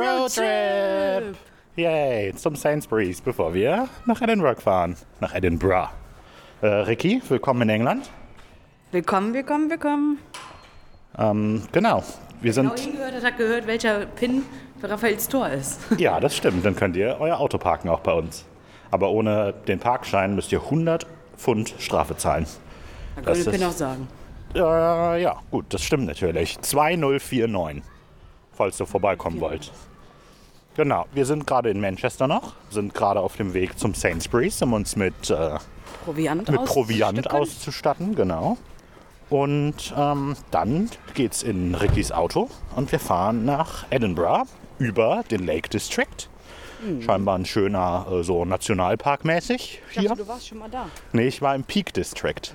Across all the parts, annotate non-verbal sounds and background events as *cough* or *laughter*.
Roadtrip! Yay, zum Sainsbury's, bevor wir nach Edinburgh fahren. Nach Edinburgh. Äh, Ricky, willkommen in England. Willkommen, willkommen, willkommen. Ähm, genau, wir Genau sind... hingehört hat, hat gehört, welcher Pin für Raphaels Tor ist. *laughs* Ja, das stimmt, dann könnt ihr euer Auto parken auch bei uns. Aber ohne den Parkschein müsst ihr 100 Pfund Strafe zahlen. Da Das können wir den Pin auch sagen. Äh, ja, gut, das stimmt natürlich. 2049, falls ihr vorbeikommen wollt. Genau, wir sind gerade in Manchester noch, sind gerade auf dem Weg zum Sainsbury's, um uns mit, äh, Proviant mit Proviant auszustatten. genau. Und ähm, dann geht's in Rickys Auto und wir fahren nach Edinburgh über den Lake District. Scheinbar ein schöner, äh, so Nationalpark-mäßig hier. dachte, du warst schon mal da. Nee, ich war im Peak District.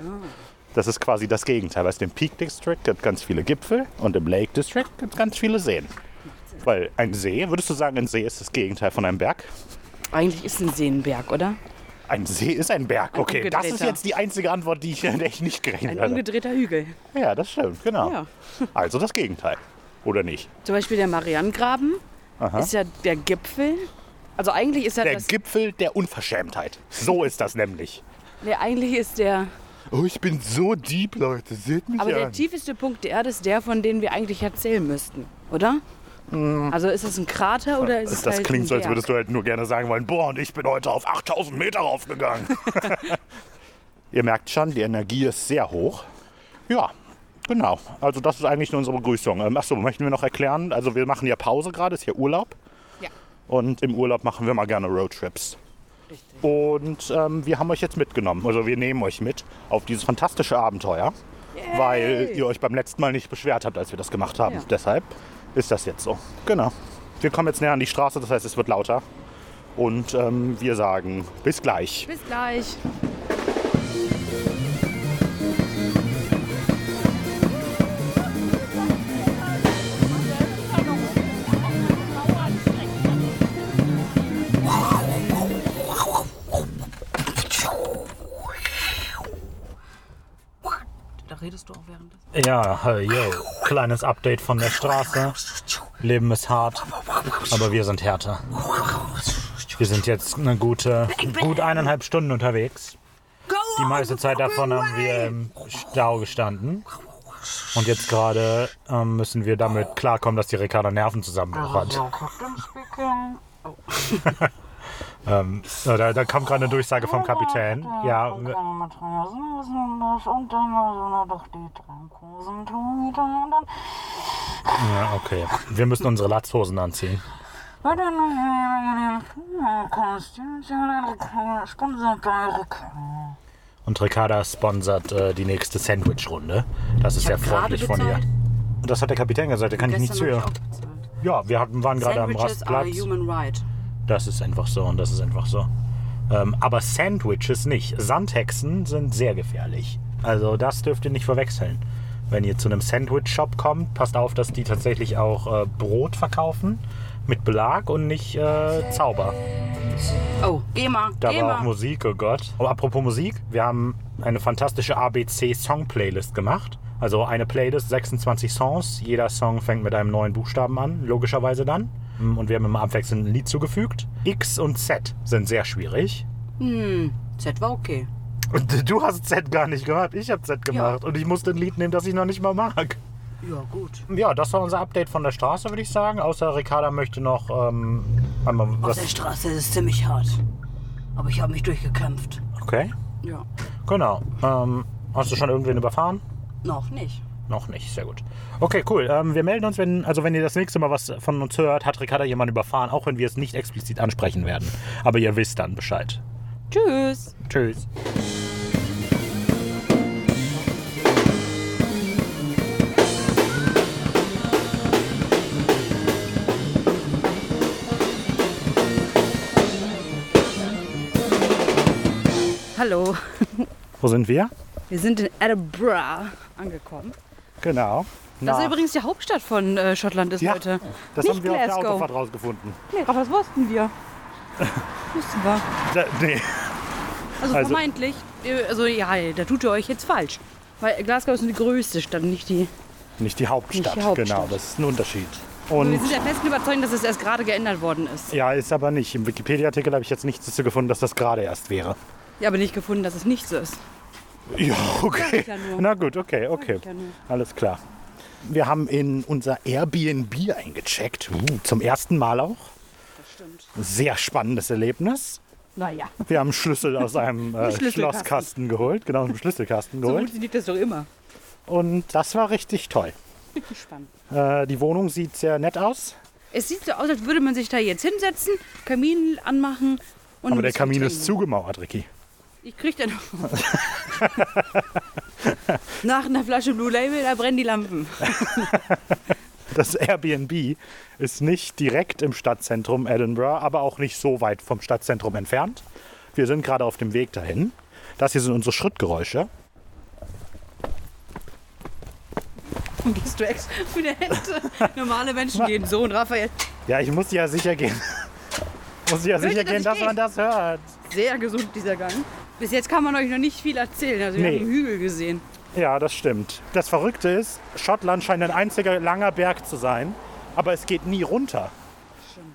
Das ist quasi das Gegenteil. Weißt du, im Peak District gibt ganz viele Gipfel und im Lake District gibt es ganz viele Seen. Weil ein See, würdest du sagen, ein See ist das Gegenteil von einem Berg? Eigentlich ist ein See ein Berg, oder? Ein See ist ein Berg. Okay, das ist jetzt die einzige Antwort, die ich, *laughs* der ich nicht gerechnet Ein hatte. umgedrehter Hügel. Ja, das stimmt, genau. Ja. *laughs* Also das Gegenteil. Oder nicht? Zum Beispiel der Marianengraben ist ja der Gipfel. Also eigentlich ist ja Der. Gipfel der Unverschämtheit. So ist das nämlich. Nee, eigentlich ist der. Oh, ich bin so deep, Leute. Seht mich Aber der an. tiefeste Punkt der Erde ist der, von dem wir eigentlich erzählen müssten, oder? Also ist es ein Krater oder ist es Das halt klingt ein so, als würdest du halt nur gerne sagen wollen, boah, und ich bin heute auf 8000 Meter raufgegangen. *laughs* Ihr merkt schon, die Energie ist sehr hoch. Ja, genau. Also das ist eigentlich nur unsere Begrüßung. Ähm, achso, möchten wir noch erklären? Also wir machen ja Pause gerade, ist hier Urlaub. Ja. Und im Urlaub machen wir mal gerne Roadtrips. Richtig. Und ähm, wir haben euch jetzt mitgenommen, also wir nehmen euch mit auf dieses fantastische Abenteuer, weil ihr euch beim letzten Mal nicht beschwert habt, als wir das gemacht haben. Ja. Deshalb ist das jetzt so. Genau. Wir kommen jetzt näher an die Straße, das heißt, es wird lauter. Und ähm, wir sagen bis gleich. Bis gleich. Redest du auch während des. Ja, hey, yo. Kleines Update von der Straße. Leben ist hart, aber wir sind härter. Wir sind jetzt eine gute, gut eineinhalb Stunden unterwegs. Die meiste Zeit davon haben wir im Stau gestanden. Und jetzt gerade ähm, müssen wir damit klarkommen, dass die Ricarda Nervenzusammenbruch hat. *laughs* ähm, da, da kommt gerade eine Durchsage vom Kapitän. Ja, ja, okay. Wir müssen unsere Latzhosen anziehen. Und Ricarda sponsert äh, die nächste Sandwich-Runde. Das ist gerade freundlich von ihr. Und das hat der Kapitän gesagt, da kann ich nicht zu ihr. Ja, wir hatten, waren gerade am Sandwiches are Rastplatz. human right. Das ist einfach so und das ist einfach so. Ähm, aber Sandwiches nicht. Sandhexen sind sehr gefährlich. Also das dürft ihr nicht verwechseln. Wenn ihr zu einem Sandwich-Shop kommt, passt auf, dass die tatsächlich auch äh, Brot verkaufen mit Belag und nicht äh, Zauber. Oh, geh mal, Da geh war auch. Musik, oh Gott. Oh, apropos Musik, wir haben eine fantastische ABC-Song-Playlist gemacht. Also eine Playlist, 26 Songs. Jeder Song fängt mit einem neuen Buchstaben an, logischerweise dann. Und wir haben immer abwechselnd ein Lied zugefügt. X und Z sind sehr schwierig. Z war okay. Und du hast Z gar nicht gemacht, ich habe Z gemacht. Und ich musste ein Lied nehmen, das ich noch nicht mal mag. Ja, gut. Ja, das war unser Update von der Straße, würde ich sagen. Außer Ricarda möchte noch ähm, einmal Auf was. der Straße ist es ziemlich hart. Aber ich habe mich durchgekämpft. Okay, Ja. genau. Ähm, hast du schon irgendwen überfahren? Noch nicht. Noch nicht, sehr gut. Okay, cool. Ähm, wir melden uns, wenn, also wenn ihr das nächste Mal was von uns hört, hat Ricarda jemanden überfahren, auch wenn wir es nicht explizit ansprechen werden. Aber ihr wisst dann Bescheid. Tschüss. Tschüss. Hallo. Wo sind wir? Wir sind in Edinburgh angekommen. Genau. Das ist übrigens die Hauptstadt von äh, Schottland ist Ja, heute. das nicht haben wir auf der Glasgow. Autofahrt rausgefunden. Nee, aber das wussten wir. *laughs* wussten wir. Da, nee. Also, Also- vermeintlich. äh, Also ja, da tut ihr euch jetzt falsch. Weil Glasgow ist die größte Stadt, nicht die. Nicht die Hauptstadt. Nicht die Hauptstadt. Genau, das ist ein Unterschied. wir Und sind der festen Überzeugung, dass es erst gerade geändert worden ist. ja, ist aber nicht. Im Wikipedia-Artikel habe ich jetzt nichts dazu gefunden, dass das gerade erst wäre. Ja, aber nicht gefunden, dass es nicht so ist. Ja, okay. ja. Na gut, okay, okay. ja. Alles klar. Wir haben in unser Airbnb eingecheckt. Uh, zum ersten Mal auch. Das stimmt. Sehr spannendes Erlebnis. Naja, Wir haben Schlüssel aus einem *laughs* äh, Schlüsselkasten. Schlosskasten geholt, genau, aus dem Schlüsselkasten so geholt. funktioniert das doch immer. Und das war richtig toll. Richtig spannend. Äh, die Wohnung sieht sehr nett aus, Es sieht so aus, als würde man sich da jetzt hinsetzen, Kamin anmachen und aber der Kamin ist trinken. zugemauert, Ricky. Ich krieg den *laughs* Nach einer Flasche Blue Label, da brennen die Lampen. *laughs* Das Airbnb ist nicht direkt im Stadtzentrum Edinburgh, aber auch nicht so weit vom Stadtzentrum entfernt. Wir sind gerade auf dem Weg dahin. Das hier sind unsere Schrittgeräusche. Und gehst du extra mit der Hände. Normale Menschen gehen so und Raphael Ja, ich muss ja sicher gehen. *laughs* muss ja sicher dass gehen, dass gehe? man das hört. sehr gesund, dieser Gang. Bis jetzt kann man euch noch nicht viel erzählen. Also wir Nee. haben einen Hügel gesehen. Ja, das stimmt. Das Verrückte ist, Schottland scheint ein einziger langer Berg zu sein, aber es geht nie runter.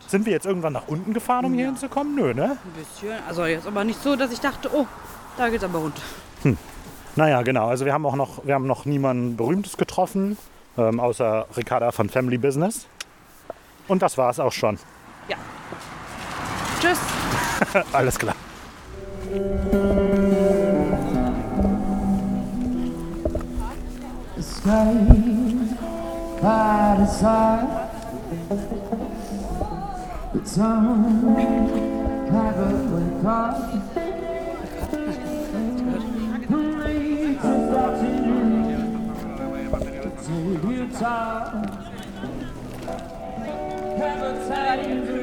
Sind wir jetzt irgendwann nach unten gefahren, um hier hinzukommen? Nö, ne? Ein bisschen. Also jetzt aber nicht so, dass ich dachte, oh, da geht's aber runter. Naja, genau. Also wir haben auch noch, wir haben noch niemanden Berühmtes getroffen, ähm, außer Ricarda von Family Business. Und das war es auch schon. Ja. Tschüss. *laughs* Alles klar. Sky by the side, the time never went up. Heaven's heading to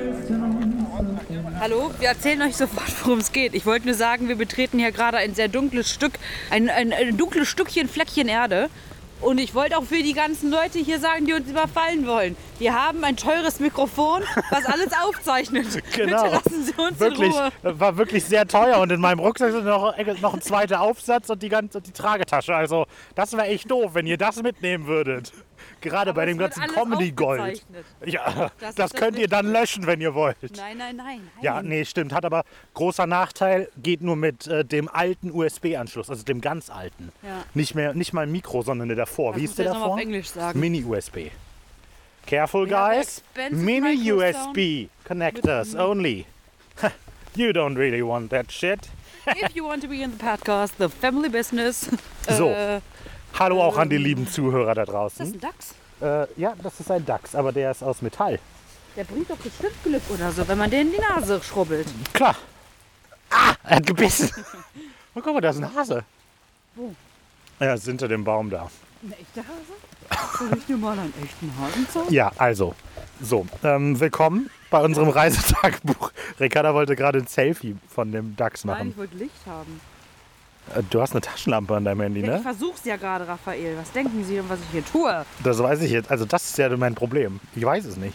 Hallo, wir erzählen euch sofort, worum es geht. Ich wollte nur sagen, wir betreten hier gerade ein sehr dunkles Stück, ein, ein, ein dunkles Stückchen Fleckchen Erde. Und ich wollte auch für die ganzen Leute hier sagen, die uns überfallen wollen. Wir haben ein teures Mikrofon, was alles aufzeichnet. *laughs* Genau. Bitte lassen Sie uns Wirklich, in Ruhe. war wirklich sehr teuer und in meinem Rucksack sind noch, noch ein zweiter Aufsatz und die ganze die Tragetasche. Also das wäre echt doof, wenn ihr das mitnehmen würdet. *laughs* Gerade bei es dem ganzen Comedy-Gold. Ja, Das das, ist das könnt ihr dann löschen, wenn ihr wollt. Nein, nein, nein. nein. Ja, nee, stimmt. Hat aber großer Nachteil, geht nur mit äh, dem alten USB-Anschluss, also dem ganz alten. Ja. Nicht, mehr, nicht mal ein Mikro, sondern der davor. Wie musst ist der davor? Mini-USB. Careful, guys. Mini-USB connectors only. *laughs* you don't really want that shit. If you want to be in the podcast, the family business. So. Äh, Hallo auch an die lieben Zuhörer da ist das draußen. ein Dachs? Äh, ja, das ist ein Dachs, aber der ist aus Metall. Der bringt doch bestimmt Glück oder so, wenn man den in die Nase schrubbelt. Klar. Ah, er hat gebissen. *laughs* Oh, guck mal, da ist ein Hase. Wo? Er ist hinter dem Baum da. Ein echter Hase? Soll ich dir mal einen echten Hasen zeigen? Ja, also. So, ähm, willkommen bei unserem Reisetagebuch. *laughs* Ricarda wollte gerade ein Selfie von dem Dachs Nein, machen. ich wollte Licht haben. Äh, Du hast eine Taschenlampe an deinem Handy, Ja, ich ne? versuch's ja gerade, Raphael. Was denken Sie denn, was ich hier tue? Das weiß ich jetzt. Also das ist ja mein Problem. Ich weiß es nicht.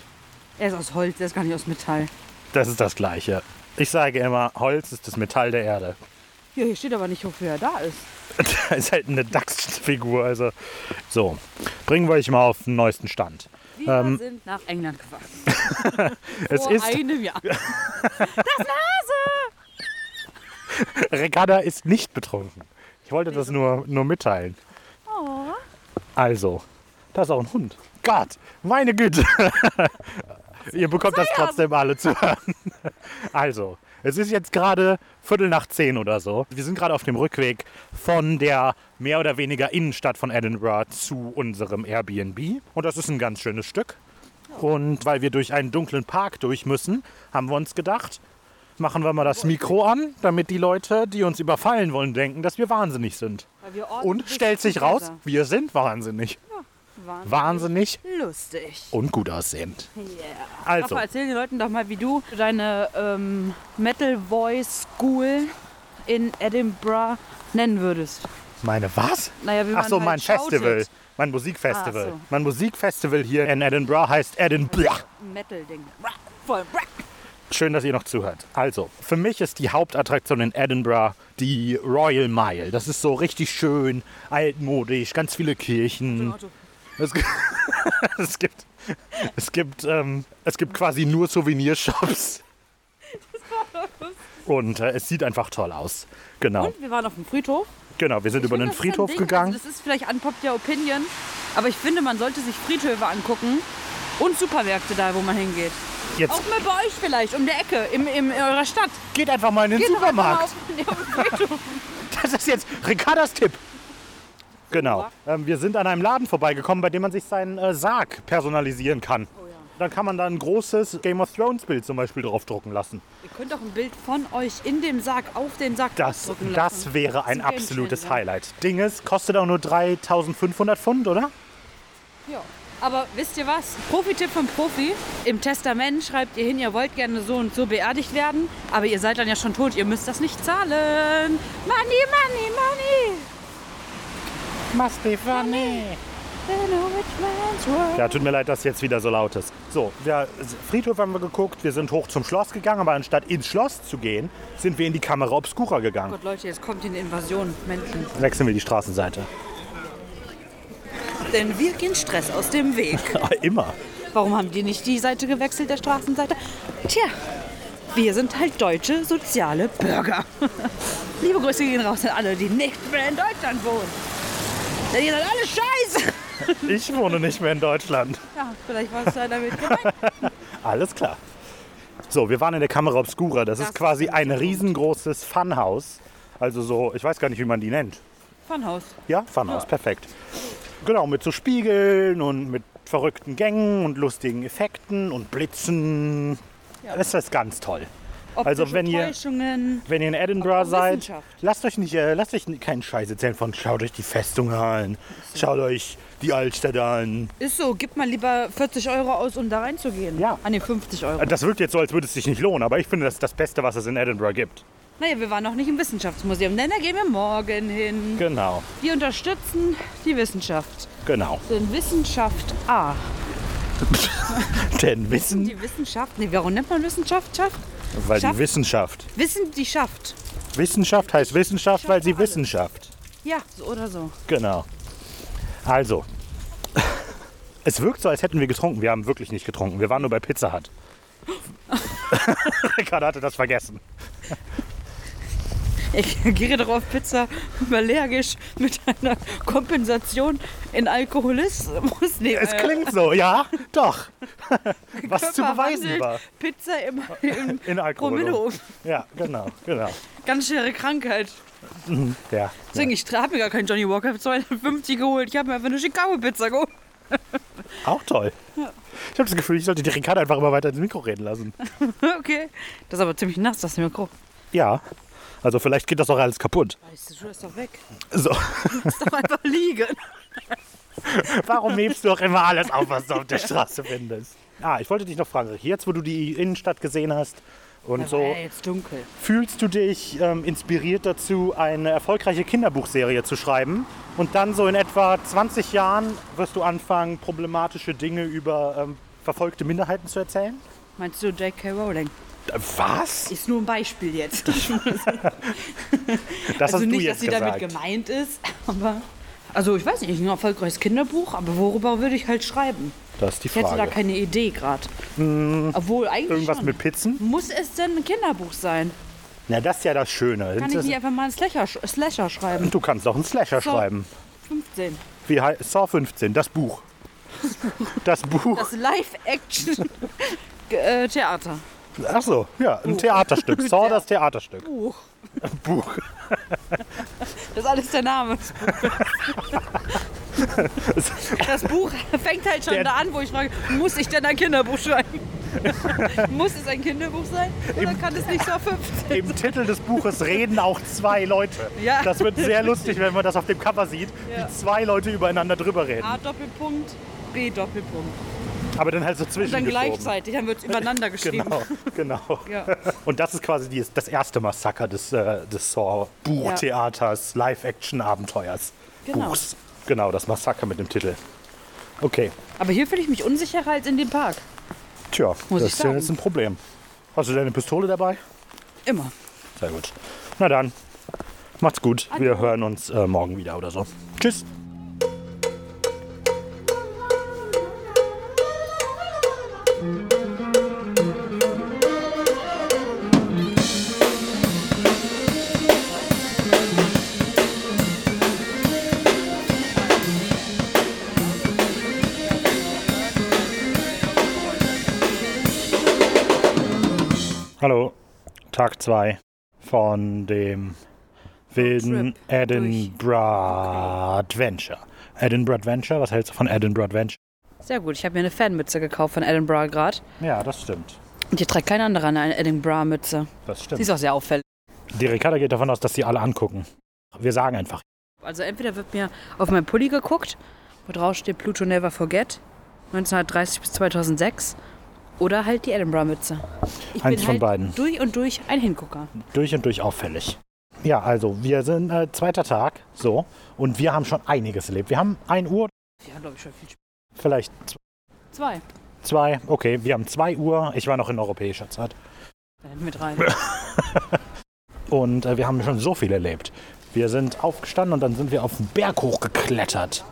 Er ist aus Holz, er ist gar nicht aus Metall. Das ist das Gleiche. Ich sage immer, Holz ist das Metall der Erde. Ja, hier steht aber nicht, wofür er da ist. *laughs* Da ist halt eine Dachsfigur. Also so, bringen wir euch mal auf den neuesten Stand. Wir Ähm, sind nach England gefahren. *laughs* Es Vor ist, einem Jahr. *laughs* Das Hase! *laughs* Ricarda ist nicht betrunken. Ich wollte das nur, nur mitteilen. Oh. Also, da ist auch ein Hund. Gott, meine Güte. *laughs* Ihr bekommt das trotzdem alle zu hören. *laughs* Also, es ist jetzt gerade Viertel nach zehn oder so. Wir sind gerade auf dem Rückweg von der mehr oder weniger Innenstadt von Edinburgh zu unserem Airbnb. Und das ist ein ganz schönes Stück. Und weil wir durch einen dunklen Park durch müssen, haben wir uns gedacht, machen wir mal das Mikro an, damit die Leute, die uns überfallen wollen, denken, dass wir wahnsinnig sind. Wir Und stellt sich raus, Zuhälter. wir sind wahnsinnig. Wahnsinnig Wahnsinnig lustig. und gut aussehend. Yeah. Also, Rafa, erzähl den Leuten doch mal, wie du deine ähm, Metal Voice School in Edinburgh nennen würdest. meine was? Naja, wie Ach so, halt mein Festival. shoutet. Mein Musikfestival. Ah, so. Mein Musikfestival hier in Edinburgh heißt Edinburgh. Metal-Ding. Voll. Schön, dass ihr noch zuhört. Also, für mich ist die Hauptattraktion in Edinburgh die Royal Mile. Das ist so richtig schön, altmodisch, ganz viele Kirchen. Auto. Das, *laughs* es gibt, es gibt, ähm, es gibt quasi nur Souvenirshops. Und äh, es sieht einfach toll aus. Genau, Und wir waren auf dem Friedhof. genau. Wir sind Ich über ein Friedhof Ding, gegangen. Also das ist vielleicht unpopular Opinion, aber ich finde, man sollte sich Friedhöfe angucken und Supermärkte da, wo man hingeht. Jetzt Auch mal bei euch vielleicht, um der Ecke, im, im, in eurer Stadt. geht einfach mal in den Geht doch einfach mal Supermarkt. auf, Friedhof. *laughs* Das ist jetzt Ricardas Tipp. Genau. Ähm, wir sind an einem Laden vorbeigekommen, bei dem man sich seinen äh, Sarg personalisieren kann. Oh Dann kann man da ein großes Game of Thrones Bild zum Beispiel draufdrucken lassen. Ihr könnt auch ein Bild von euch in dem Sarg auf den Sarg Das, drucken lassen. das wäre ein absolutes Gamechanger. Highlight. Ding ist, kostet auch nur 3500 Pfund, oder? Ja. Aber wisst ihr was? Profi-Tipp vom Profi. Im Testament schreibt ihr hin, ihr wollt gerne so und so beerdigt werden, aber ihr seid dann ja schon tot, ihr müsst das nicht zahlen. Money, money, money. Must be funny. In a rich man's world. Ja, tut mir leid, dass es jetzt wieder so laut ist. So, wir, Friedhof haben wir geguckt, wir sind hoch zum Schloss gegangen, aber anstatt ins Schloss zu gehen, sind wir in die Kamera Obscura gegangen. Gott, Leute, jetzt kommt hier eine Invasion. Menschen. Wechseln wir die Straßenseite. Denn wir gehen Stress aus dem Weg. *laughs* Ah, Immer. Warum haben die nicht die Seite gewechselt, der Straßenseite? Tja, wir sind halt deutsche soziale Bürger. *laughs* Liebe Grüße gehen raus an alle, die nicht mehr in Deutschland wohnen. Denn ihr seid alle scheiße. *laughs* Ich wohne nicht mehr in Deutschland. Ja, vielleicht war es ja damit gemeint. Alles klar. So, wir waren in der Kamera Obscura. Das, Das ist quasi ein riesengroßes Funhaus. Also so, ich weiß gar nicht, wie man die nennt. Funhaus. Ja, Funhaus, perfekt. Genau, mit so Spiegeln und mit verrückten Gängen und lustigen Effekten und Blitzen. Ja. Das ist ganz toll. Optische Also wenn ihr-. Wenn ihr in Edinburgh seid, lasst euch nicht, äh, lasst euch keinen Scheiß erzählen von schaut euch die Festung an, schaut euch die Altstadt an. Ist so, gib mal lieber 40 Euro aus, um da reinzugehen. Ja. An den 50 Euro. Das wirkt jetzt so, als würde es sich nicht lohnen, aber ich finde, das ist das Beste, was es in Edinburgh gibt. Naja, wir waren noch nicht im Wissenschaftsmuseum, denn da gehen wir morgen hin. Genau, Wir unterstützen die Wissenschaft. genau. Denn Wissenschaft A. *laughs* Denn Wissen, Die Wissenschaft, nee, warum nennt man Wissenschaft? Schaft? weil die Schafft- Wissenschaft. Wissen, die schafft. Wissenschaft heißt Wissenschaft, weil sie alles. Wissenschaft. Ja, so oder so. Genau. Also, *laughs* es wirkt so, als hätten wir getrunken. Wir haben wirklich nicht getrunken. Wir waren nur bei Pizza Hut. *laughs* Ricardo hatte das vergessen. Ich *laughs* gehe darauf Pizza allergisch mit einer Kompensation in Alkoholismus. *laughs* Nee, Es klingt so, ja, doch. *laughs* Was zu Körper beweisen wandelt war. Pizza im, im In Alkohol. Ja, genau, genau. Ganz schwere Krankheit. Ja, Deswegen, ich habe mir gar keinen Johnny Walker für 250 geholt. Ich habe mir einfach eine Chicago-Pizza geholt. auch toll. Ich habe das Gefühl, ich sollte die Ricardo einfach immer weiter ins Mikro reden lassen. Okay. Das ist aber ziemlich nass, das Mikro. Ja, also vielleicht geht das auch alles kaputt. Weißt du, du ist doch weg. So, Lass doch einfach liegen. *laughs* warum hebst du auch immer alles auf, was du auf der Straße findest? Ah, ich wollte dich noch fragen, jetzt wo du die Innenstadt gesehen hast und so, ja jetzt dunkel. fühlst du dich ähm, inspiriert dazu, eine erfolgreiche Kinderbuchserie zu schreiben? Und dann so in etwa 20 Jahren wirst du anfangen, problematische Dinge über ähm, verfolgte Minderheiten zu erzählen? Meinst du J.K. Rowling? Äh, Was? Ist nur ein Beispiel jetzt. *laughs* Das also hast du nicht, dass jetzt sie gesagt. damit gemeint ist, aber. Also ich weiß nicht, ein erfolgreiches Kinderbuch, aber worüber würde ich halt schreiben? Das ist die Ich hätte da Frage. keine Idee gerade. Obwohl eigentlich Irgendwas schon. mit Pizzen? Muss es denn ein Kinderbuch sein? Na, das ist ja das Schöne. Kann ich Das- nicht einfach mal einen Slasher, Slasher schreiben? du kannst auch einen Slasher So. schreiben. 15. Wie heißt Saw 15, das Buch. Das Buch. Das Live-Action-Theater. *laughs* Ach so, ja, ein Theaterstück. *laughs* Saw das Theaterstück. Buch. Buch. *laughs* Das ist alles der Name. *laughs* Das Buch fängt halt schon Der- da an, wo ich frage, muss ich denn ein Kinderbuch schreiben? muss es ein Kinderbuch sein? Oder kann es nicht so 15? Im Titel des Buches reden auch zwei Leute. Ja. Das wird sehr lustig, wenn man das auf dem Cover sieht, Ja. wie zwei Leute übereinander drüber reden. A Doppelpunkt, B Doppelpunkt. Aber dann halt so Und dann gleichzeitig, dann wird es übereinander *laughs* geschrieben. Genau, genau. Ja. Und das ist quasi die, das erste Massaker des, äh, des Saw-Buchtheaters, Live-Action-Abenteuers. Genau. Buchs. Genau, das Massaker mit dem Titel. Okay, Aber hier fühle ich mich unsicherer als in dem Park. tja, Muss das ich ist ja jetzt ein Problem. Hast du deine Pistole dabei? Immer. Sehr gut. Na dann, macht's gut. Wir hören uns äh, morgen wieder oder so. Tschüss. Hallo, Tag 2 von dem wilden Edinburgh Adventure. Edinburgh Adventure, was hältst du von Edinburgh Adventure? Sehr gut, ich habe mir eine Fanmütze gekauft von Edinburgh gerade. Ja, das stimmt. Und hier trägt kein anderer eine Edinburgh-Mütze. Das Sie stimmt. ist auch sehr auffällig. Die Ricarda geht davon aus, dass sie alle angucken. Wir sagen einfach. Also entweder wird mir auf meinen Pulli geguckt, wo drauf steht Pluto Never Forget, 1930 bis 2006, oder halt die Edinburgh-Mütze. Ich Eins bin von halt beiden. durch und durch ein Hingucker. Durch und durch auffällig. Ja, also wir sind äh, zweiter Tag, so, und wir haben schon einiges erlebt. Wir haben 1 Uhr, Ja, glaube ich schon viel Spaß. vielleicht Zwei. zwei, okay, wir haben 2 Uhr. Ich war noch in europäischer Zeit. Dann mit rein. Und äh, wir haben schon so viel erlebt. Wir sind aufgestanden und dann sind wir auf den Berg hochgeklettert,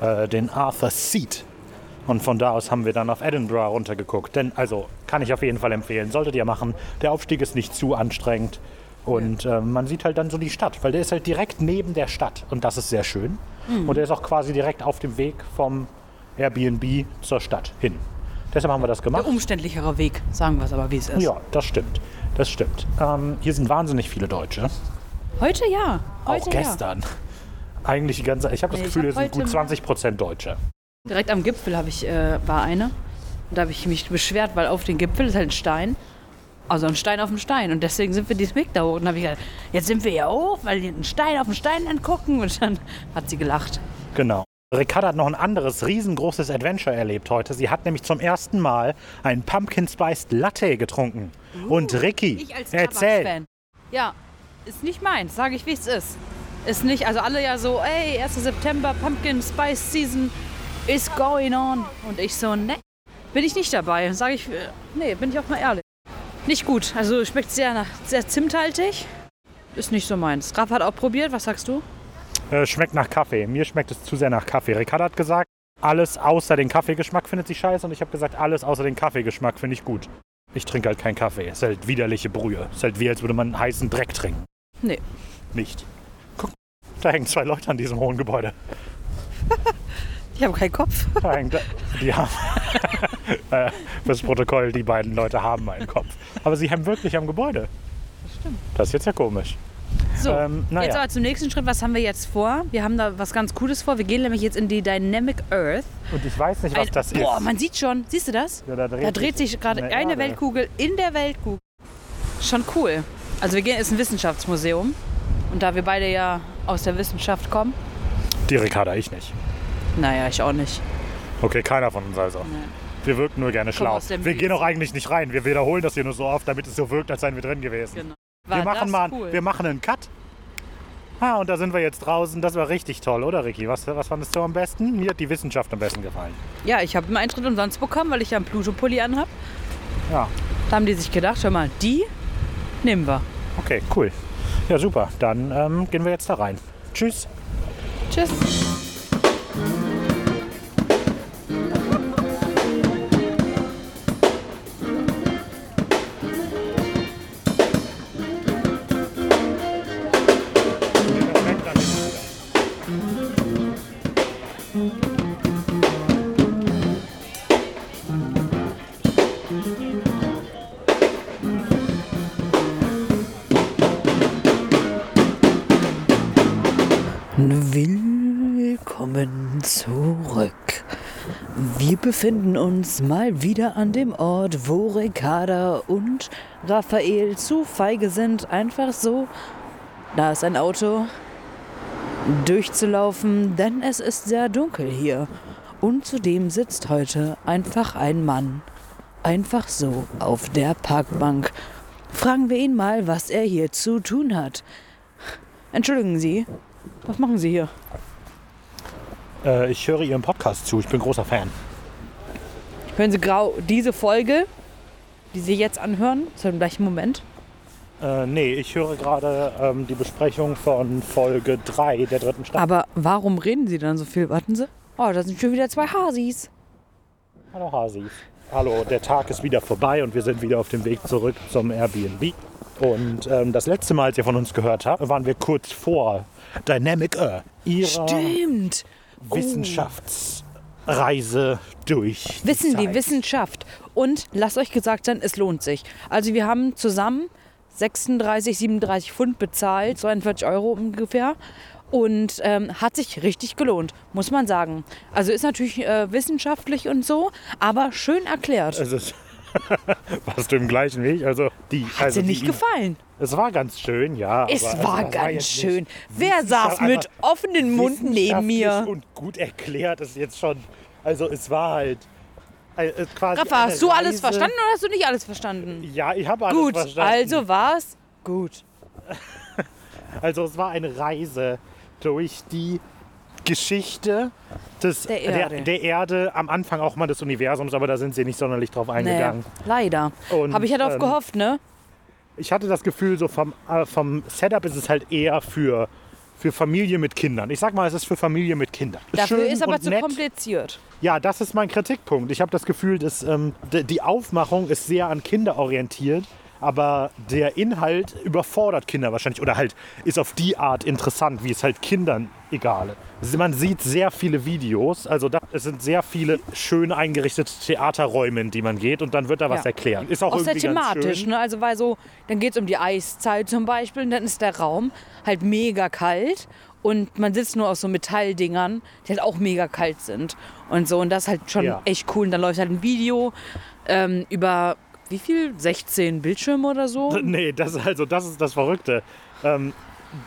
äh, den Arthur Seat. Und von da aus haben wir dann auf Edinburgh runtergeguckt. Denn, also, kann ich auf jeden Fall empfehlen. Solltet ihr machen. Der Aufstieg ist nicht zu anstrengend. Und äh, man sieht halt dann so die Stadt, weil der ist halt direkt neben der Stadt. Und das ist sehr schön. Und der ist auch quasi direkt auf dem Weg vom Airbnb zur Stadt hin. Deshalb haben wir das gemacht. Der umständlichere Weg, sagen wir es aber, wie es ist. Ja, das stimmt. Das stimmt. Ähm, hier sind wahnsinnig viele Deutsche. Heute ja. Heute Auch gestern. Eigentlich die ganze Ich habe das Gefühl, hab hier sind gut heute 20 Prozent Deutsche. Direkt am Gipfel habe ich, äh, war eine. Und da habe ich mich beschwert, weil auf dem Gipfel ist halt ein Stein. Also ein Stein auf dem Stein. Und deswegen sind wir diesen Weg da hoch. Und dann habe ich gesagt, jetzt sind wir hier hoch, weil die einen Stein auf dem Stein angucken. Und dann *laughs* hat sie gelacht. Genau. Ricarda hat noch ein anderes riesengroßes Adventure erlebt heute. Sie hat nämlich zum ersten Mal einen Pumpkin Spiced Latte getrunken. Und Ricky, Uh, Ich als erzähl. Ja, ist nicht meins, sage ich, wie es ist. Ist nicht, also alle ja so, ey, 1. September, Pumpkin Spice Season is going on. Und ich so, ne, bin ich nicht dabei. Sage ich, äh, nee, bin ich auch mal ehrlich. Nicht gut, also schmeckt sehr nach, sehr zimthaltig. Ist nicht so meins. Raff hat auch probiert, was sagst du? Äh, schmeckt nach Kaffee. Mir schmeckt es zu sehr nach Kaffee. Ricarda hat gesagt, alles außer den Kaffeegeschmack findet sie scheiße. Und ich habe gesagt, alles außer den Kaffeegeschmack finde ich gut. Ich trinke halt keinen Kaffee. Es ist halt widerliche Brühe. Es ist halt wie, als würde man heißen Dreck trinken. Nee. Nicht. Guck, da hängen zwei Leute an diesem hohen Gebäude. *laughs* Ich habe keinen Kopf. Hängt, die haben, *laughs* äh, fürs Protokoll, die beiden Leute haben einen Kopf. Aber sie hängen wirklich am Gebäude. Das stimmt. Das ist jetzt ja komisch. So, Ähm, naja. jetzt aber zum nächsten Schritt. Was haben wir jetzt vor? Wir haben da was ganz Cooles vor. Wir gehen nämlich jetzt in die Dynamic Earth. Und ich weiß nicht, was Ein- das Boah, ist. man sieht schon. Siehst du das? Ja, da dreht Da dreht sich gerade eine eine. Weltkugel in der Weltkugel. Schon cool. Also wir gehen, ist ein Wissenschaftsmuseum. Und da wir beide ja aus der Wissenschaft kommen, Die Ricarda, ich nicht. Naja, ich auch nicht. Okay, keiner von uns also. Wir wirken nur gerne schlau. Wir gehen Wies. auch eigentlich nicht rein. Wir wiederholen das hier nur so oft, damit es so wirkt, als seien wir drin gewesen. Genau. wir War machen das mal, cool. wir machen einen Cut. Ah, und da sind wir jetzt draußen. Das war richtig toll, oder Ricky? Was, was fandest du am besten? Mir hat die Wissenschaft am besten gefallen. Ja, ich habe einen Eintritt umsonst bekommen, weil ich ja einen Pluto-Pulli anhab. Ja, Da haben die sich gedacht, hör mal, die nehmen wir. okay, cool. Ja, super. Dann ähm, gehen wir jetzt da rein. Tschüss. Tschüss. Willkommen befinden uns mal wieder an dem Ort, wo Ricarda und Raphael zu feige sind, einfach so, da ist ein Auto, durchzulaufen, denn es ist sehr dunkel hier. Und zudem sitzt heute einfach ein Mann. Einfach so auf der Parkbank. Fragen wir ihn mal, was er hier zu tun hat. Entschuldigen Sie, was machen Sie hier? Äh, ich höre Ihren Podcast zu. Ich bin großer Fan. Hören Sie grau diese Folge, die Sie jetzt anhören, zu dem gleichen Moment? Äh, nee, ich höre gerade ähm, die Besprechung von Folge 3 der dritten Staffel. Aber warum reden Sie dann so viel? Warten Sie. Oh, da sind schon wieder zwei Hasis. Hallo Hasi. Hallo, der Tag ist wieder vorbei und wir sind wieder auf dem Weg zurück zum Airbnb. Und ähm, das letzte Mal, als ihr von uns gehört habt, waren wir kurz vor Dynamic Earth, ihrer Stimmt. Wissenschafts... Reise durch. Wissen die Zeit. Wissenschaft. Und lasst euch gesagt sein, es lohnt sich. Also wir haben zusammen 36, 37 Pfund bezahlt, 42 Euro ungefähr. Und ähm, hat sich richtig gelohnt, muss man sagen. Also ist natürlich äh, wissenschaftlich und so, aber schön erklärt. Ist *laughs* warst du im gleichen Weg? Also die, Hat also dir nicht die, gefallen? Es war ganz schön, ja. Es aber, war also, ganz jetzt schön. Wer saß mit offenem Mund neben mir? Und gut erklärt ist jetzt schon. Also es war halt äh, äh, quasi. Rafa, hast du alles Reise- verstanden oder hast du nicht alles verstanden? Ja, ich habe alles Gut, verstanden. also war's gut. *laughs* Also es war eine Reise durch die Geschichte des, Der Erde. Der, der Erde, am Anfang auch mal des Universums, aber da sind sie nicht sonderlich drauf Nee, eingegangen. leider. Und, Habe ich ja darauf ähm, gehofft, ne? Ich hatte das Gefühl, so vom, äh, vom Setup ist es halt eher für, für Familie mit Kindern. Ich sag mal, es ist für Familie mit Kindern. Dafür Schön ist aber zu nett. kompliziert. Ja, das ist mein Kritikpunkt. Ich habe das Gefühl, dass ähm, die Aufmachung ist sehr an Kinder orientiert, aber der Inhalt überfordert Kinder wahrscheinlich oder halt ist auf die Art interessant, wie es halt Kindern egal ist. Man sieht sehr viele Videos, also da, es sind sehr viele schön eingerichtete Theaterräume, in die man geht und dann wird da was Ja. erklärt. Ist auch, Auch sehr thematisch, ne? Also weil so, dann geht es um die Eiszeit zum Beispiel und dann ist der Raum halt mega kalt und man sitzt nur auf so Metalldingern, die halt auch mega kalt sind und so und das ist halt schon Ja. echt cool. Und dann läuft halt ein Video ähm, über wie viel? 16 Bildschirme oder so? Nee, das, also, das ist das Verrückte. Ähm,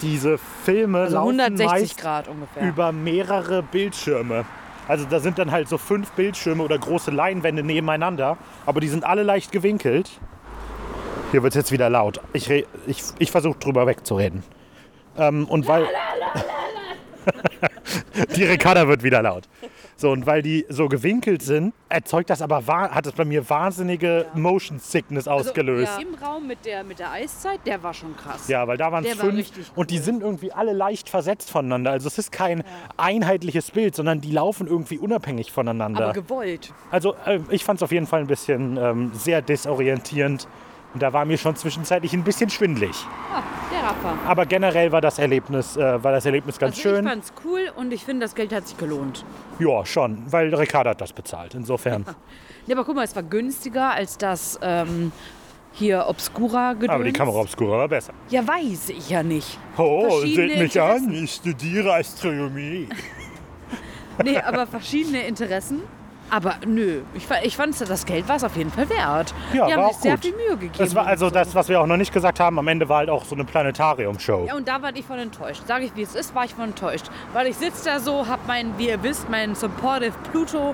diese Filme Also laufen 160 meist Grad ungefähr. über mehrere Bildschirme. Also da sind dann halt so fünf Bildschirme oder große Leinwände nebeneinander, aber die sind alle leicht gewinkelt. Hier wird es jetzt wieder laut. Ich, ich, ich versuche drüber wegzureden. Ähm, und weil. *laughs* die Ricarda wird wieder laut. So, und weil die so gewinkelt sind, erzeugt das aber, hat es bei mir wahnsinnige Motion Sickness ausgelöst. Also, Im Raum mit der, mit der Eiszeit, der war schon krass. Ja, weil da waren es war fünf richtig und die sind irgendwie alle leicht versetzt voneinander. Also es ist kein einheitliches Bild, sondern die laufen irgendwie unabhängig voneinander. Aber gewollt. also äh, ich fand es auf jeden Fall ein bisschen ähm, sehr desorientierend. Und da war mir schon zwischenzeitlich ein bisschen schwindlig. Ah, der Rapper. Aber generell war das Erlebnis, äh, war das Erlebnis ganz Also schön. ich fand's cool und ich finde, das Geld hat sich gelohnt. Ja, schon, weil Ricardo hat das bezahlt. Insofern. *laughs* Ja, aber guck mal, es war günstiger als das ähm, hier Obscura gedöns. Aber die Kamera Obscura war besser. Ja, weiß ich ja nicht. Oh, seht mich an, ich studiere Astronomie. *laughs* Nee, aber verschiedene Interessen. Aber nö, ich, ich fand das Geld war es auf jeden Fall wert. Ja, die haben sich sehr gut. viel Mühe gegeben. Das war also so. das, was wir auch noch nicht gesagt haben. Am Ende war halt auch so eine Planetarium-Show. Ja, und da war ich von enttäuscht. Sage ich, wie es ist, war ich von enttäuscht. Weil ich sitze da so, hab mein, wie ihr wisst, meinen Supportive Pluto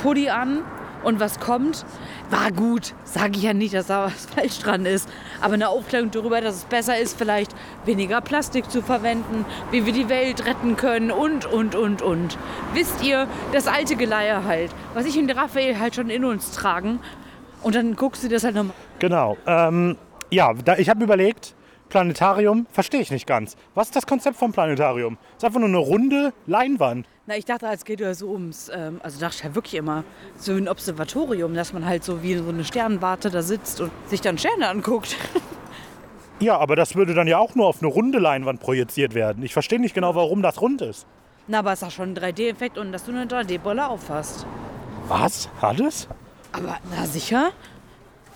Pulli an. Und was kommt, war gut. Sage ich ja nicht, dass da was *laughs* falsch dran ist. Aber eine Aufklärung darüber, dass es besser ist, vielleicht weniger Plastik zu verwenden, wie wir die Welt retten können und, und, und, und. Wisst ihr, das alte Geleier halt, was ich und Raphael halt schon in uns tragen. Und dann guckst du das halt nochmal. Genau. Ähm, ja, da, ich habe überlegt, Planetarium verstehe ich nicht ganz. Was ist das Konzept vom Planetarium? Es ist einfach nur eine runde Leinwand. Na, ich dachte, es geht ja so ums, ähm, also dachte ich halt wirklich immer, so ein Observatorium, dass man halt so wie so eine Sternwarte da sitzt und sich dann Sterne anguckt. *laughs* Ja, aber das würde dann ja auch nur auf eine runde Leinwand projiziert werden. Ich verstehe nicht genau, warum das rund ist. Na, aber es ist auch schon ein 3D-Effekt und dass du eine 3D-Bolle auffasst. Was? Alles? Aber, na sicher?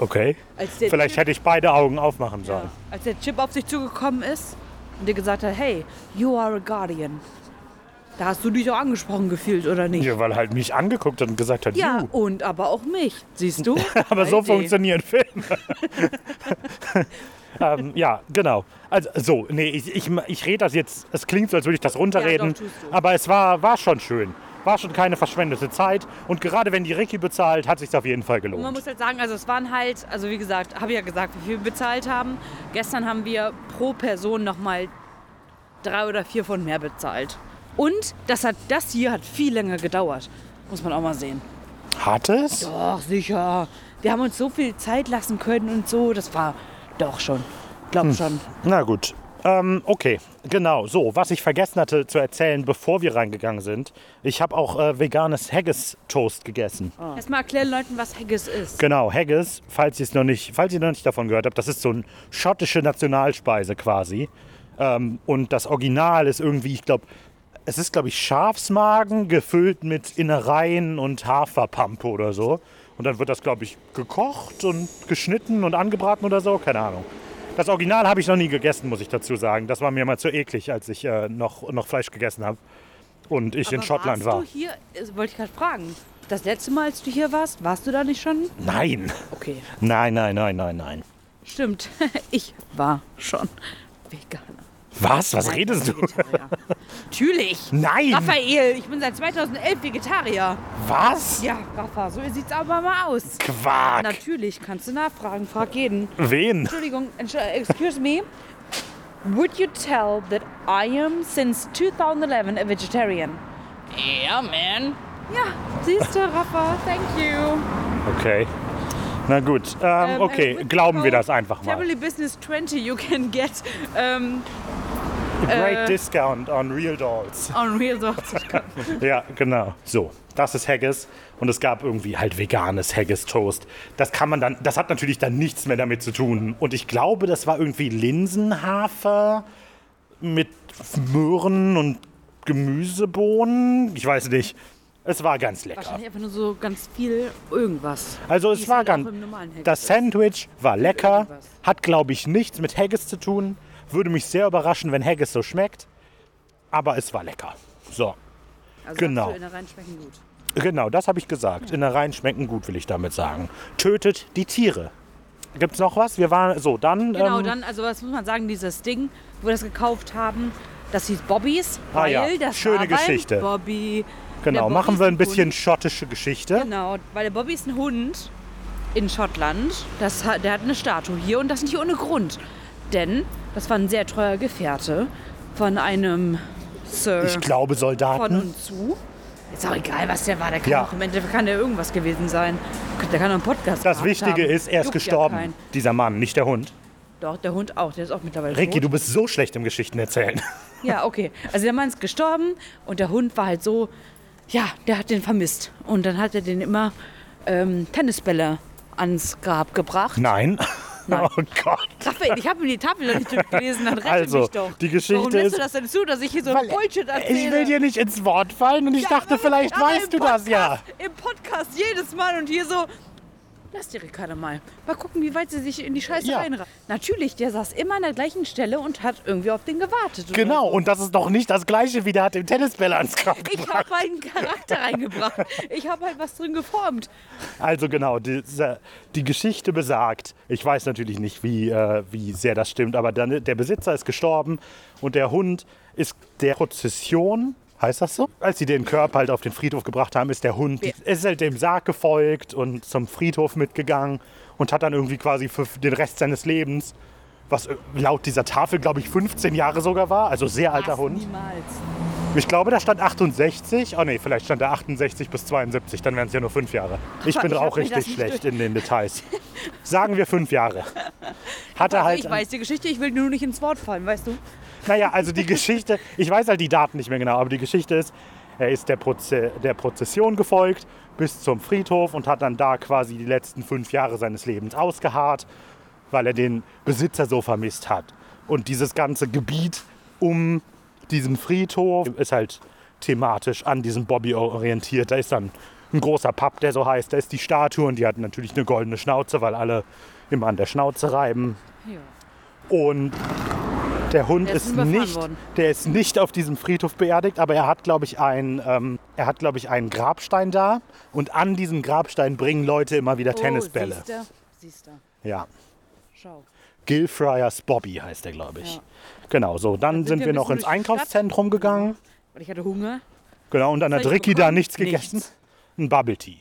Okay. Vielleicht Chip, hätte ich beide Augen aufmachen sollen. als der Chip auf sich zugekommen ist und dir gesagt hat, hey, you are a Guardian. Da hast du dich auch angesprochen gefühlt, oder nicht? Ja, weil er halt mich angeguckt hat und gesagt hat, Ja, "You." und aber auch mich, siehst du? *laughs* Aber so 3D. funktionieren Filme. *laughs* *laughs* ähm, ja, genau. Also so, nee, ich, ich, ich rede das jetzt, es klingt so, als würde ich das runterreden, Ja, doch, aber es war, war schon schön. War schon keine verschwendete Zeit und gerade wenn die Ricky bezahlt, hat sich auf jeden Fall Und man gelohnt. muss halt sagen, also es waren halt, also wie gesagt, habe ich ja gesagt, wie viel wir bezahlt haben. Gestern haben wir pro Person nochmal drei oder vier von mehr bezahlt. Und das, hat, das hier hat viel länger gedauert. Muss man auch mal sehen. Hat es? Doch, sicher. Wir haben uns so viel Zeit lassen können und so. Das war doch schon. Glaub schon. Na gut. Ähm, okay, genau. So, was ich vergessen hatte zu erzählen, bevor wir reingegangen sind. Ich habe auch äh, veganes Haggis-Toast gegessen. Erstmal erklären Leuten, was Haggis ist. Genau, Haggis, falls ihr es noch nicht, falls ihr noch nicht davon gehört habt, das ist so eine schottische Nationalspeise quasi. Ähm, und das Original ist irgendwie, ich glaube, es ist, glaube ich, Schafsmagen gefüllt mit Innereien und Haferpampe oder so. Und dann wird das, glaube ich, gekocht und geschnitten und angebraten oder so. Keine Ahnung. Das Original habe ich noch nie gegessen, muss ich dazu sagen. Das war mir mal zu eklig, als ich äh, noch, noch Fleisch gegessen habe. Und ich in Aber Schottland warst war. Du hier, äh, wollte ich gerade fragen. Das letzte Mal, als du hier warst, warst du da nicht schon? Nein. Okay, Nein, nein, nein, nein, nein. stimmt. *laughs* Ich war schon Veganer. Was? Was redest du? Vegetarier. Natürlich. Nein. Raphael, ich bin seit 2011 Vegetarier. Was? Ja, Rafa, so sieht's aber mal aus. Quark. Natürlich, kannst du nachfragen, frag jeden. Wen? Entschuldigung, entsch- excuse me. Would you tell that I am since 2011 a vegetarian? Yeah, man. Ja, siehst du, Rafa, thank you. Okay. Na gut. Ähm, Ähm, okay, with glauben wir code das einfach mal. Family Business 20 you can get ähm, Great äh, Discount on Real Dolls. on real dogs. *laughs* Ja, genau. So, das ist Haggis. Und es gab irgendwie halt veganes Haggis-Toast. Das kann man dann, das hat natürlich dann nichts mehr damit zu tun. Und ich glaube, das war irgendwie Linsenhafer mit Möhren und Gemüsebohnen. Ich weiß nicht. Es war ganz lecker. Wahrscheinlich einfach nur so ganz viel irgendwas. Also es war ganz. Das. Sandwich war lecker, hat glaube ich nichts mit Haggis zu tun. Würde mich sehr überraschen, wenn Haggis so schmeckt. Aber es war lecker. So, Also genau. du, Innereien schmecken gut. genau, das habe ich gesagt. Innereien schmecken gut, will ich damit sagen. Tötet die Tiere. Gibt's noch was? Wir waren so dann. Genau, ähm, dann, also was muss man sagen, dieses Ding, wo wir das gekauft haben, das hieß Bobbys, Ah ja, das schöne Geschichte. Bobby. genau, machen wir ein Hund. bisschen schottische Geschichte. Genau, weil der Bobby ist ein Hund in Schottland. Das, der hat eine Statue hier und das nicht ohne Grund. Denn das war ein sehr treuer Gefährte von einem Sir Ich glaube von Soldaten. und zu. Ist auch egal, was der war. Der kann Ja. auch im Endeffekt kann der irgendwas gewesen sein. Der kann auch einen Podcast Das gehabt Wichtige haben. ist, er ist Juckt ja gestorben. keinen. Dieser Mann, nicht der Hund. Doch, der Hund auch. Der ist auch mittlerweile Ricky, tot. du bist so schlecht im Geschichten erzählen. *laughs* Ja, okay. Also der Mann ist gestorben und der Hund war halt so, ja, der hat den vermisst. Und dann hat er den immer ähm, Tennisbälle ans Grab gebracht. Nein. Nein. Oh Gott. Ich habe mir die Tafel noch nicht durchgelesen, dann rette Also, mich doch. die Geschichte Warum lässt ist- du das denn zu, dass ich hier so ein Bullshit erzähle? Ich will dir nicht ins Wort fallen und ich Ja, dachte, vielleicht weißt du das ja. Podcast- Im Podcast jedes Mal und hier so. Lass die Ricarda mal. Mal gucken, wie weit sie sich in die Scheiße Ja. reinreißt. Natürlich, der saß immer an der gleichen Stelle und hat irgendwie auf den gewartet. oder Genau, und das ist doch nicht das gleiche wie der hat den Tennisbälle ans Grab Ich gebracht. habe einen Charakter reingebracht. Ich habe halt was drin geformt. Also genau, diese, die Geschichte besagt, ich weiß natürlich nicht, wie, äh, wie sehr das stimmt, aber dann, der Besitzer ist gestorben und der Hund ist der Prozession, heißt das so? Als sie den Körper halt auf den Friedhof gebracht haben, ist der Hund, Ja. ist halt dem Sarg gefolgt und zum Friedhof mitgegangen und hat dann irgendwie quasi für den Rest seines Lebens, was äh, laut dieser Tafel, glaube ich, 15 Jahre sogar war, also sehr alter Was? Hund. Niemals. Ich glaube, da stand 68. Oh nee, vielleicht stand da 68 bis 72, dann wären es ja nur fünf Jahre. Ich bin Ich auch richtig schlecht durch- in den Details. *laughs* Sagen wir fünf Jahre. Hat er halt. ich weiß die Geschichte, ich will nur nicht ins Wort fallen, weißt du? Naja, also die Geschichte, ich weiß halt die Daten nicht mehr genau, aber die Geschichte ist, er ist der, Proze der Prozession gefolgt bis zum Friedhof und hat dann da quasi die letzten fünf Jahre seines Lebens ausgeharrt, weil er den Besitzer so vermisst hat. Und dieses ganze Gebiet um diesen Friedhof ist halt thematisch an diesem Bobby orientiert. Da ist dann ein großer Pub, der so heißt. Da ist die Statue und die hat natürlich eine goldene Schnauze, weil alle immer an der Schnauze reiben. Ja. Und der Hund Der ist ist, nicht, worden. der ist nicht auf diesem Friedhof beerdigt, aber er hat, glaube ich, ein, ähm, er hat, glaube ich, einen Grabstein da. Und an diesen Grabstein bringen Leute immer wieder Tennisbälle. Oh, siehste? Siehste. Ja. Schau. Gilfriars Bobby heißt er, glaube ich. Ja. Genau, so. Dann Dann sind wir ein noch ins die Stadt. Einkaufszentrum gegangen. Weil ich hatte Hunger. Genau, und dann Was hat hab ich Ricky da nichts Nichts. gegessen. Ein Bubble Tea.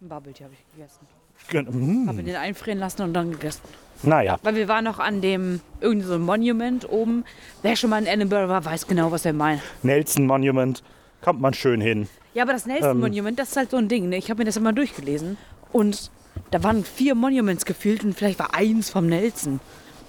Ein Bubble Tea habe ich gegessen. Gen- mm, Habe den einfrieren lassen und dann gegessen. Naja, Weil wir waren noch an dem, irgendwie so Monument oben. Wer schon mal in Edinburgh war, weiß genau, was wir meinen. Nelson Monument. Kommt man schön hin. Ja, aber das Ähm. Nelson Monument, das ist halt so ein Ding. Ne? Ich habe mir das immer durchgelesen. Und da waren vier Monuments gefühlt und vielleicht war eins vom Nelson.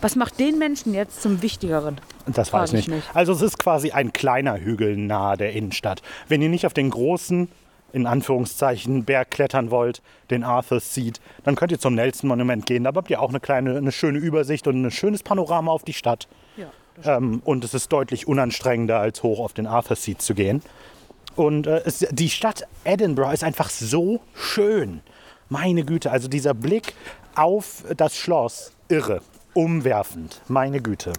Was macht den Menschen jetzt zum Wichtigeren? Das weiß ich ich nicht. nicht. Also es ist quasi ein kleiner Hügel nahe der Innenstadt. Wenn ihr nicht auf den großen, in Anführungszeichen, Berg klettern wollt, den Arthur's Seat, dann könnt ihr zum Nelson Monument gehen. Da habt ihr auch eine kleine, eine schöne Übersicht und ein schönes Panorama auf die Stadt. Ja. Ähm, und es ist deutlich unanstrengender, als hoch auf den Arthur Seat zu gehen. Und äh, es, die Stadt Edinburgh ist einfach so schön. Meine Güte, also dieser Blick auf das Schloss, irre, umwerfend, meine Güte.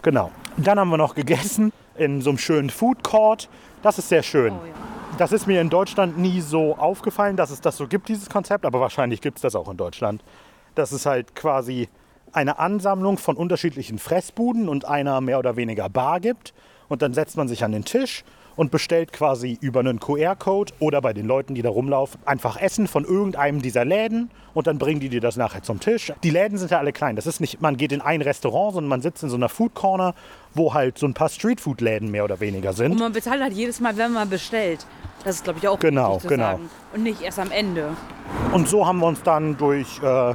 Genau. Dann haben wir noch gegessen in so einem schönen Food Court. Das ist sehr schön. Oh ja. Das ist mir in Deutschland nie so aufgefallen, dass es das so gibt, dieses Konzept, aber wahrscheinlich gibt es das auch in Deutschland. Das ist halt quasi eine Ansammlung von unterschiedlichen Fressbuden und einer mehr oder weniger Bar gibt. Und dann setzt man sich an den Tisch und bestellt quasi über einen QR-Code oder bei den Leuten, die da rumlaufen, einfach Essen von irgendeinem dieser Läden und dann bringen die dir das nachher zum Tisch. Die Läden sind ja alle klein. Das ist nicht, man geht in ein Restaurant, sondern man sitzt in so einer Food Corner, wo halt so ein paar Streetfood-Läden mehr oder weniger sind. Und man bezahlt halt jedes Mal, wenn man bestellt. Das ist, glaube ich, auch Genau, wichtig zu genau. sagen. Und nicht erst am Ende. Und so haben wir uns dann durch äh,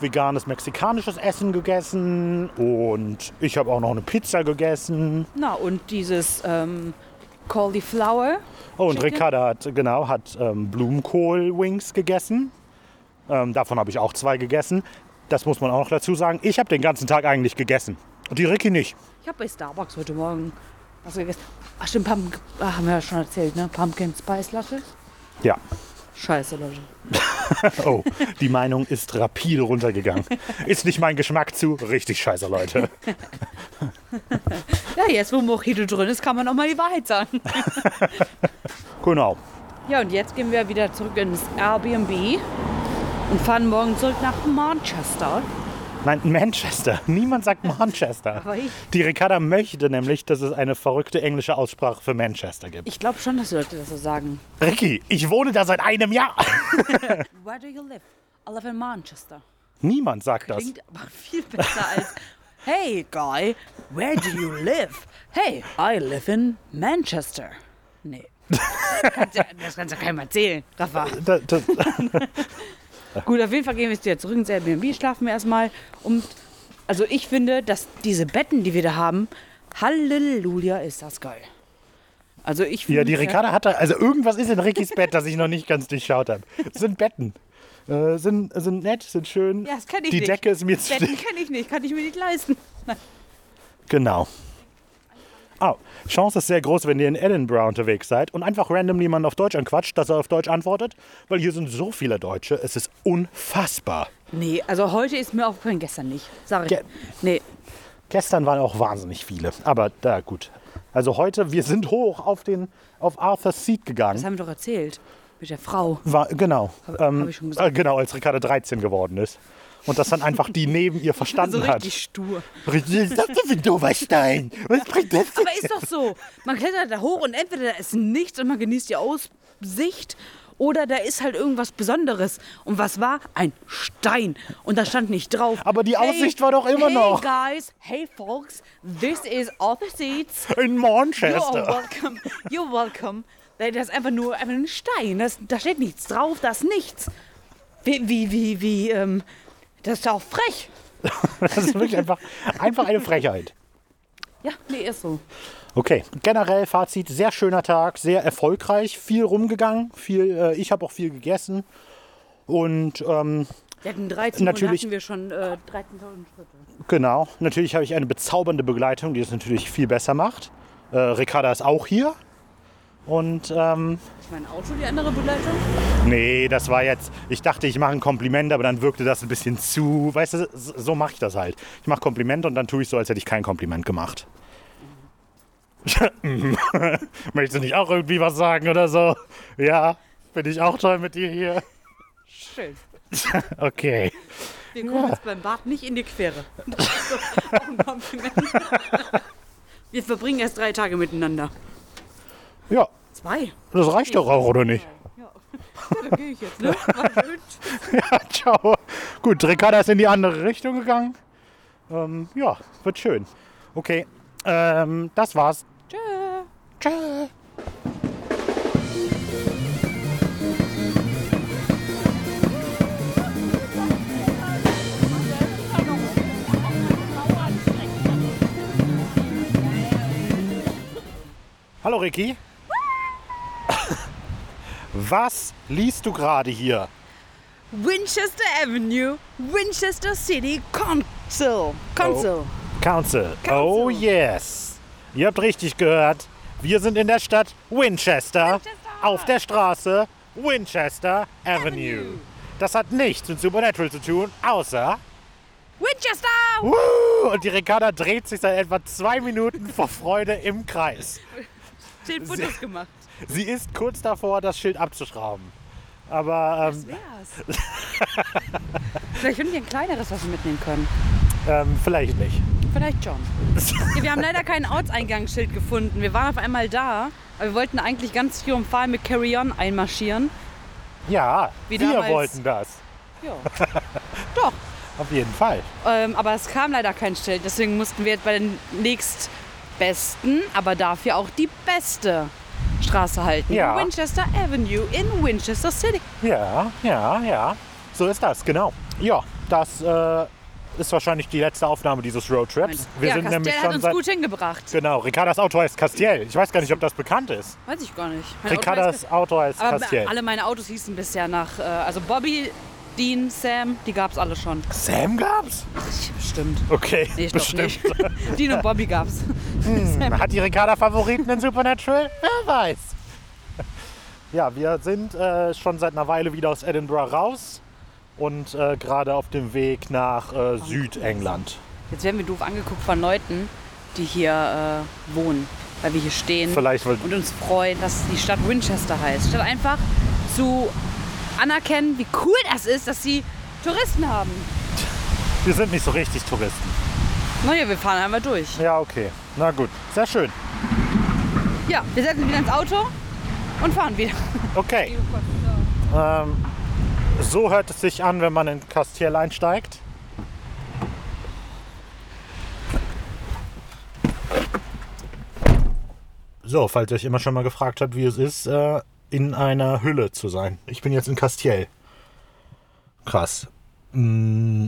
veganes mexikanisches Essen gegessen und ich habe auch noch eine Pizza gegessen. Na, und dieses ähm, Cauliflower. Oh, und Chicken? Ricarda hat, genau, hat ähm, Blumenkohl-Wings gegessen. Ähm, davon habe ich auch zwei gegessen. Das muss man auch noch dazu sagen. Ich habe den ganzen Tag eigentlich gegessen. Und die Ricky nicht. Ich habe bei Starbucks heute Morgen was gegessen. Ach stimmt, Pumpkin, ah, haben wir ja schon erzählt, ne? Pumpkin Spice Latte. Ja. Scheiße, Leute. *laughs* Oh, die Meinung ist rapide runtergegangen. Ist nicht mein Geschmack zu. Richtig scheiße, Leute. Ja, jetzt wo Mojito drin ist, kann man auch mal die Wahrheit sagen. *laughs* Genau. Ja, und jetzt gehen wir wieder zurück ins Airbnb und fahren morgen zurück nach Manchester. Nein, Manchester. *laughs* Niemand sagt Manchester. Aber ich- Die Ricarda möchte nämlich, dass es eine verrückte englische Aussprache für Manchester gibt. Ich glaube schon, dass Leute das so sagen. Ricky, ich wohne da seit einem Jahr. *laughs* *laughs* Where do you live? I live in Manchester. Niemand sagt das. Klingt aber viel besser als Hey, guy, where do you live? Hey, I live in Manchester. Nee. Ja- Das kannst du keinem erzählen, Rafa. Da, da, Gut, auf jeden Fall gehen wir jetzt wieder zurück ins Airbnb, schlafen wir erstmal. Und also ich finde, dass diese Betten, die wir da haben, Halleluja, ist das geil. Also ich ja, die finde- Ricarda hat da, also irgendwas ist in Rickys Bett, das ich noch nicht ganz durchschaut habe. Es sind Betten. Äh, sind, sind nett, sind schön. Ja, das kenn ich Die nicht. Decke ist mir zu Betten dick. kenne ich nicht, kann ich mir nicht leisten. Genau. Oh, Chance ist sehr groß, wenn ihr in Edinburgh unterwegs seid und einfach random jemand auf Deutsch anquatscht, dass er auf Deutsch antwortet, weil hier sind so viele Deutsche, es ist unfassbar. Nee, also heute ist mir aufgefallen, gestern nicht. Sag ich. Ge- nee, Gestern waren auch wahnsinnig viele, aber da gut. Also heute, wir sind hoch auf den auf Arthur's Seat das gegangen. haben wir doch erzählt. Mit der Frau. War, genau. ähm, hab ich schon gesagt. äh, genau, als Ricarda 13 geworden ist. Und das dann einfach die neben ihr verstanden So hat. richtig stur. Richtig, das ist ein doofer Stein. Was bringt das denn? Aber ist doch so. Man klettert da hoch und entweder da ist nichts und man genießt die Aussicht oder da ist halt irgendwas Besonderes. Und was war? Ein Stein. Und da stand nicht drauf. Aber die Aussicht war doch immer hey noch. Hey guys, hey folks, this is Arthur Seats. In You're Manchester. welcome. You're welcome. Das ist einfach nur einfach ein Stein. Das, da steht nichts drauf, da ist nichts. Wie, wie, wie, wie, ähm, das ist auch frech. *laughs* Das ist wirklich einfach, einfach eine Frechheit. Ja, nee, ist so. Okay, generell Fazit, sehr schöner Tag, sehr erfolgreich, viel rumgegangen, viel, äh, ich habe auch viel gegessen und ähm, Wir hatten 13 Natürlich- hatten wir schon äh, 13.000 Schritte. genau, natürlich habe ich eine bezaubernde Begleitung, die es natürlich viel besser macht. Äh, Ricarda ist auch hier und ähm, Ist mein Auto die andere Begleitung? nee, das war jetzt, ich dachte, ich mache ein Kompliment, aber dann wirkte das ein bisschen zu, weißt du, so mache ich das halt. Ich mache Komplimente und dann tue ich so, als hätte ich kein Kompliment gemacht. *laughs* Möchtest du nicht auch irgendwie was sagen oder so? Ja, finde ich auch toll mit dir hier. Schön. *laughs* Okay. Wir kommen jetzt beim Bad nicht in die Quere. Auch ein Kompliment. *laughs* Wir verbringen erst drei Tage miteinander. Ja, Zwei. das reicht doch auch, oder nicht? Ja. *laughs* Da gehe ich jetzt, ne? *laughs* Ja, ciao. Gut, Ricarda ist in die andere Richtung gegangen. Ähm, ja, wird schön. Okay, ähm, das war's. Tschö. Tschö. Hallo Ricky. Was liest du gerade hier? Winchester Avenue, Winchester City Council. Council. Council. Oh yes. Ihr habt richtig gehört. Wir sind in der Stadt Winchester. Auf der Straße Winchester Avenue. Das hat nichts mit Supernatural zu tun, außer... Winchester! Woo! Und die Ricarda dreht sich seit etwa zwei Minuten vor Freude im Kreis. Zehn Fotos gemacht. Sie ist kurz davor, das Schild abzuschrauben. Aber ähm, Wär's. Vielleicht finden wir ein kleineres, was wir mitnehmen können. ähm, vielleicht nicht. Vielleicht schon. Ja, *laughs* wir haben leider kein Ortseingangsschild gefunden. Wir waren auf einmal da, aber wir wollten eigentlich ganz triumphal mit Carry On einmarschieren. Ja, Wie wir damals. wollten das. Ja. *laughs* Doch. Auf jeden Fall. Ähm, aber es kam leider kein Schild. Deswegen mussten wir jetzt bei den nächstbesten, aber dafür auch die beste Straße halten. Ja. Winchester Avenue in Winchester City. Ja, ja, ja. So ist das, genau. Ja, das äh, ist wahrscheinlich die letzte Aufnahme dieses Roadtrips. Wir ja, sind Castell nämlich hat schon uns seit. gut hingebracht. Genau, Ricardas Auto heißt Castiel. Ich weiß gar nicht, ob das bekannt ist. Weiß ich gar nicht. Mein Auto Ricardas heißt- Auto heißt aber Castiel. alle meine Autos hießen bisher nach, äh, also Bobby, Dean, Sam, die gab es alle schon. Sam gab's? Bestimmt. Okay, Nee, ich bestimmt. nicht. *laughs* Dean und Bobby gab's. *laughs* Hat die Ricarda Favoriten in Supernatural? Wer weiß. Ja, wir sind äh, schon seit einer Weile wieder aus Edinburgh raus und äh, gerade auf dem Weg nach äh, Südengland. Jetzt werden wir doof angeguckt von Leuten, die hier äh, wohnen, weil wir hier stehen Vielleicht, weil und uns freuen, dass die Stadt Winchester heißt. Statt einfach zu anerkennen, wie cool das ist, dass sie Touristen haben. wir sind nicht so richtig Touristen. Naja, wir fahren einmal durch. Ja, okay. Na gut, sehr schön. Ja, wir setzen wieder ins Auto und fahren wieder. Okay. Ähm, so hört es sich an, wenn man in Castiel einsteigt. So, falls ihr euch immer schon mal gefragt habt, wie es ist, äh, in einer Hülle zu sein. Ich bin jetzt in Castiel. Krass. Mm,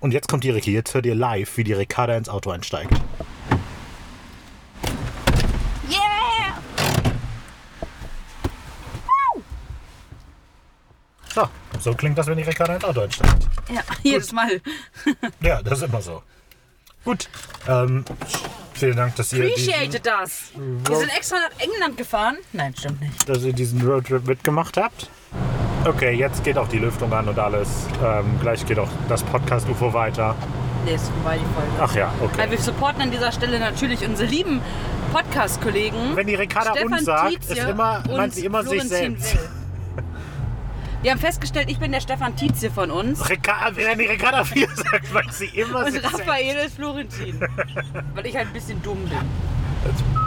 Und jetzt kommt die Ricky. Jetzt hört ihr live, wie die Ricarda ins Auto einsteigt. Yeah! So, so klingt das, wenn die Ricarda ins Auto einsteigt. Ja, jedes Mal. Ja, das ist immer so. Gut. Ähm, vielen Dank, dass ihr, diesen, Appreciate das. Wir sind extra nach England gefahren. Nein, stimmt nicht. dass ihr diesen Roadtrip mitgemacht habt. Okay, jetzt geht auch die Lüftung an und alles. Ähm, gleich geht auch das Podcast-UFO weiter. Nee, ist vorbei die Folge. Ach ja, Weil okay. wir supporten an dieser Stelle natürlich unsere lieben Podcast-Kollegen. Wenn die Ricarda Stefan uns sagt, ist immer, meint sie immer sich Florentin selbst. Will. Wir haben festgestellt, ich bin der Stefan Tietze von uns. Wenn die Ricarda 4 *laughs* sagt, meint sie immer Und. Raphael ist Florentin. *laughs* Weil ich halt ein bisschen dumm bin.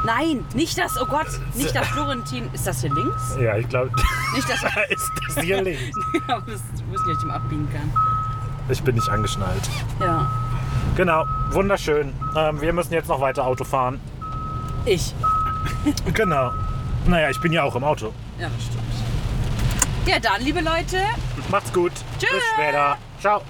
Nein, nicht das, oh Gott, nicht das *laughs* Florentin. Ist das hier links? Ja, ich glaube, Nicht das. ist das hier links. Ja, wir wissen nicht, ob ich abbiegen kann. Ich bin nicht angeschnallt. Ja. Genau, wunderschön. Ähm, wir müssen jetzt noch weiter Auto fahren. Ich. Genau. Naja, ich bin ja auch im Auto. Ja, das stimmt. Ja, dann, liebe Leute, Macht's gut. Tschüss. Bis später. Ciao.